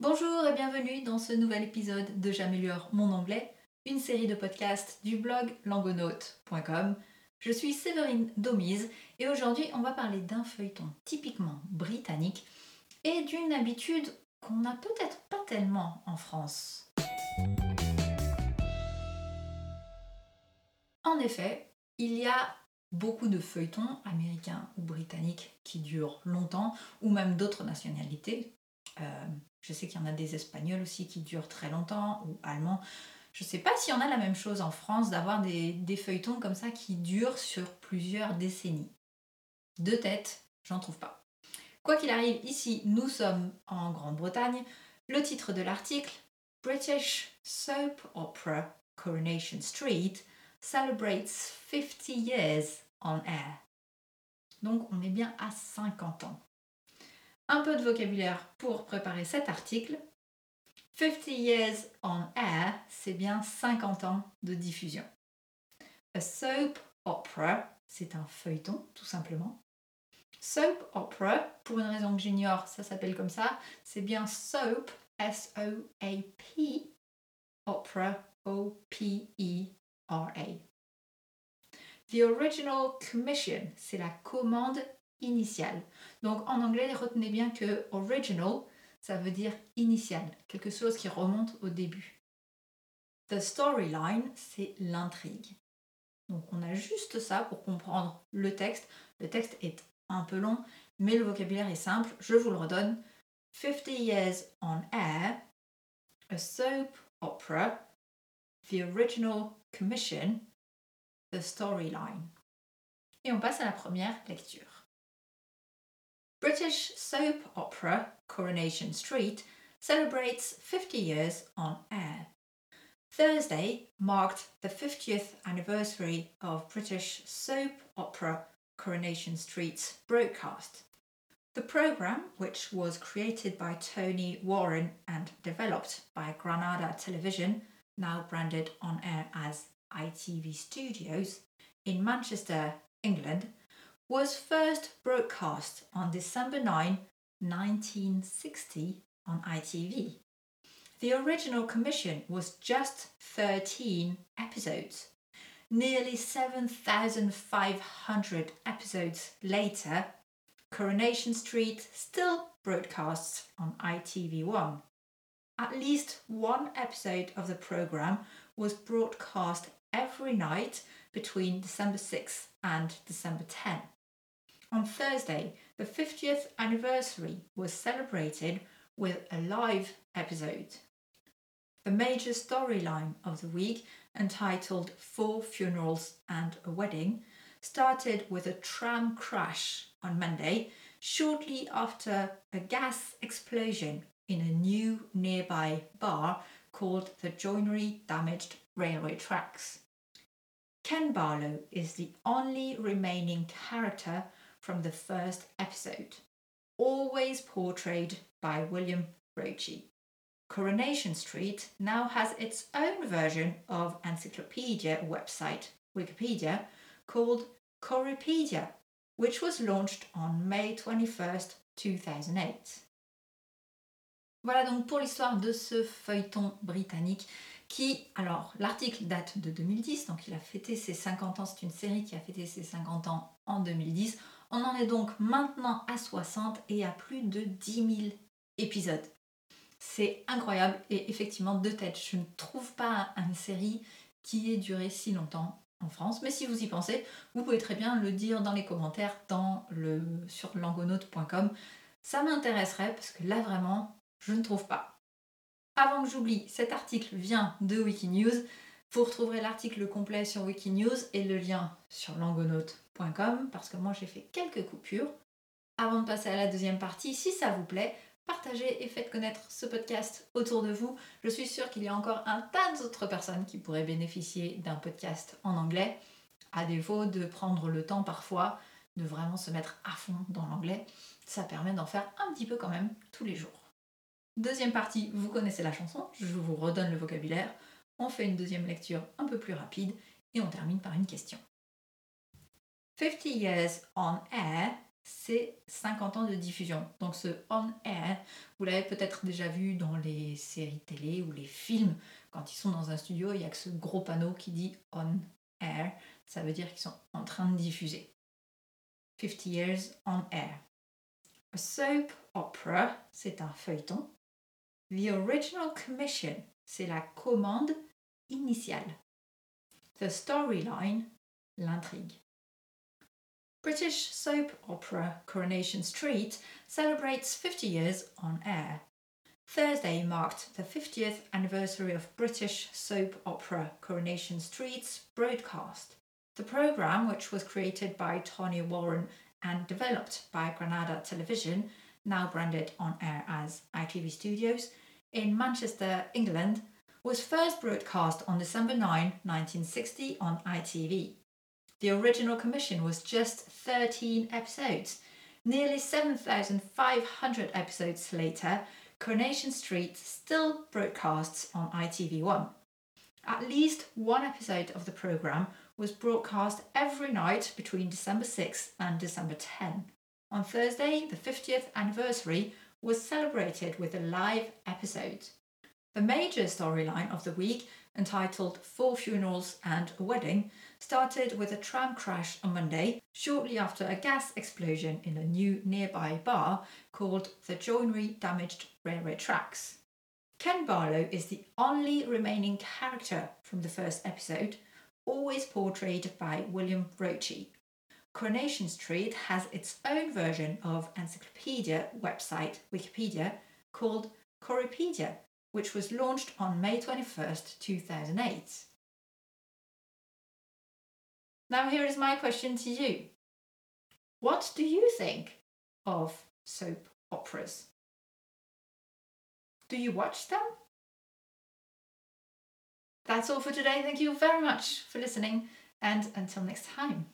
Bonjour et bienvenue dans ce nouvel épisode de J'améliore mon anglais, une série de podcasts du blog langonaute.com. Je suis Séverine Domise et aujourd'hui on va parler d'un feuilleton typiquement britannique et d'une habitude qu'on n'a peut-être pas tellement en France. En effet, il y a beaucoup de feuilletons américains ou britanniques qui durent longtemps, ou même d'autres nationalités. Euh, je sais qu'il y en a des espagnols aussi qui durent très longtemps, ou allemands. Je ne sais pas si on a la même chose en France d'avoir des, feuilletons comme ça qui durent sur plusieurs décennies. De tête, j'en trouve pas. Quoi qu'il arrive, ici nous sommes en Grande-Bretagne. Le titre de l'article British Soap Opera Coronation Street celebrates 50 years on air. Donc on est bien à 50 ans. Un peu de vocabulaire pour préparer cet article. 50 years on air, c'est bien 50 ans de diffusion. A soap opera, c'est un feuilleton tout simplement. Soap opera, pour une raison que j'ignore, ça s'appelle comme ça, c'est bien soap, S-O-A-P, opera, O-P-E The original commission, c'est la commande initiale. Donc en anglais, retenez bien que original, ça veut dire initial, quelque chose qui remonte au début. The storyline, c'est l'intrigue. Donc on a juste ça pour comprendre le texte. Le texte est un peu long, mais le vocabulaire est simple. Je vous le redonne. 50 years on air, a soap opera, the original commission, the storyline. Et on passe à la première lecture. British soap opera Coronation Street celebrates 50 years on air. Thursday marked the 50th anniversary of British soap opera Coronation Street's broadcast. The programme, which was created by Tony Warren and developed by Granada Television, now branded on air as ITV Studios, in Manchester, England, was first broadcast on December 9, 1960 on ITV. The original commission was just 13 episodes. Nearly 7,500 episodes later, Coronation Street still broadcasts on ITV1. At least one episode of the programme was broadcast every night between December 6 and December 10. On Thursday, the 50th anniversary was celebrated with a live episode. The major storyline of the week, entitled Four Funerals and a Wedding, started with a tram crash on Monday, shortly after a gas explosion in a new nearby bar called the Joinery Damaged Railway Tracks. Ken Barlow is the only remaining character from the first episode, always portrayed by William Roache. Coronation Street now has its own version of encyclopedia website, Wikipedia, called Corriepedia, which was launched on May 21st, 2008. Voilà donc pour l'histoire de ce feuilleton britannique qui, alors l'article date de 2010, donc il a fêté ses 50 ans, c'est une série qui a fêté ses 50 ans en 2010. On en est donc maintenant à 60 et à plus de 10 000 épisodes. C'est incroyable et effectivement de tête, je ne trouve pas une série qui ait duré si longtemps en France, mais si vous y pensez, vous pouvez très bien le dire dans les commentaires sur langonaute.com. Ça m'intéresserait parce que là vraiment, je ne trouve pas. Avant que j'oublie, cet article vient de Wikinews. Vous retrouverez l'article complet sur Wikinews et le lien sur langonaute.com parce que moi j'ai fait quelques coupures. Avant de passer à la deuxième partie, si ça vous plaît, partagez et faites connaître ce podcast autour de vous. Je suis sûre qu'il y a encore un tas d'autres personnes qui pourraient bénéficier d'un podcast en anglais, à défaut de prendre le temps parfois de vraiment se mettre à fond dans l'anglais. Ça permet d'en faire un petit peu quand même tous les jours. Deuxième partie, vous connaissez la chanson, je vous redonne le vocabulaire. On fait une deuxième lecture un peu plus rapide et on termine par une question. 50 Years on Air c'est 50 ans de diffusion. Donc ce on air, vous l'avez peut-être déjà vu dans les séries télé ou les films. Quand ils sont dans un studio, il y a que ce gros panneau qui dit on air. Ça veut dire qu'ils sont en train de diffuser. 50 years on air. A soap opera, c'est un feuilleton. The original commission, c'est la commande initiale. The storyline, l'intrigue. British soap opera Coronation Street celebrates 50 years on air. Thursday marked the 50th anniversary of British soap opera Coronation Street's broadcast. The programme, which was created by Tony Warren and developed by Granada Television, now branded on air as ITV Studios, in Manchester, England, was first broadcast on December 9, 1960 on ITV. The original commission was just 13 episodes. Nearly 7,500 episodes later, Coronation Street still broadcasts on ITV1. At least one episode of the programme was broadcast every night between December 6 and December 10. On Thursday, the 50th anniversary was celebrated with a live episode. The major storyline of the week, entitled Four Funerals and a Wedding, started with a tram crash on Monday, shortly after a gas explosion in a new nearby bar called the Joinery Damaged Railway Tracks. Ken Barlow is the only remaining character from the first episode, always portrayed by William Roache. Coronation Street has its own version of encyclopedia website Wikipedia called Corriepedia, which was launched on May 21st, 2008. Now, here is my question to you What do you think of soap operas? Do you watch them? That's all for today. Thank you very much for listening, and until next time.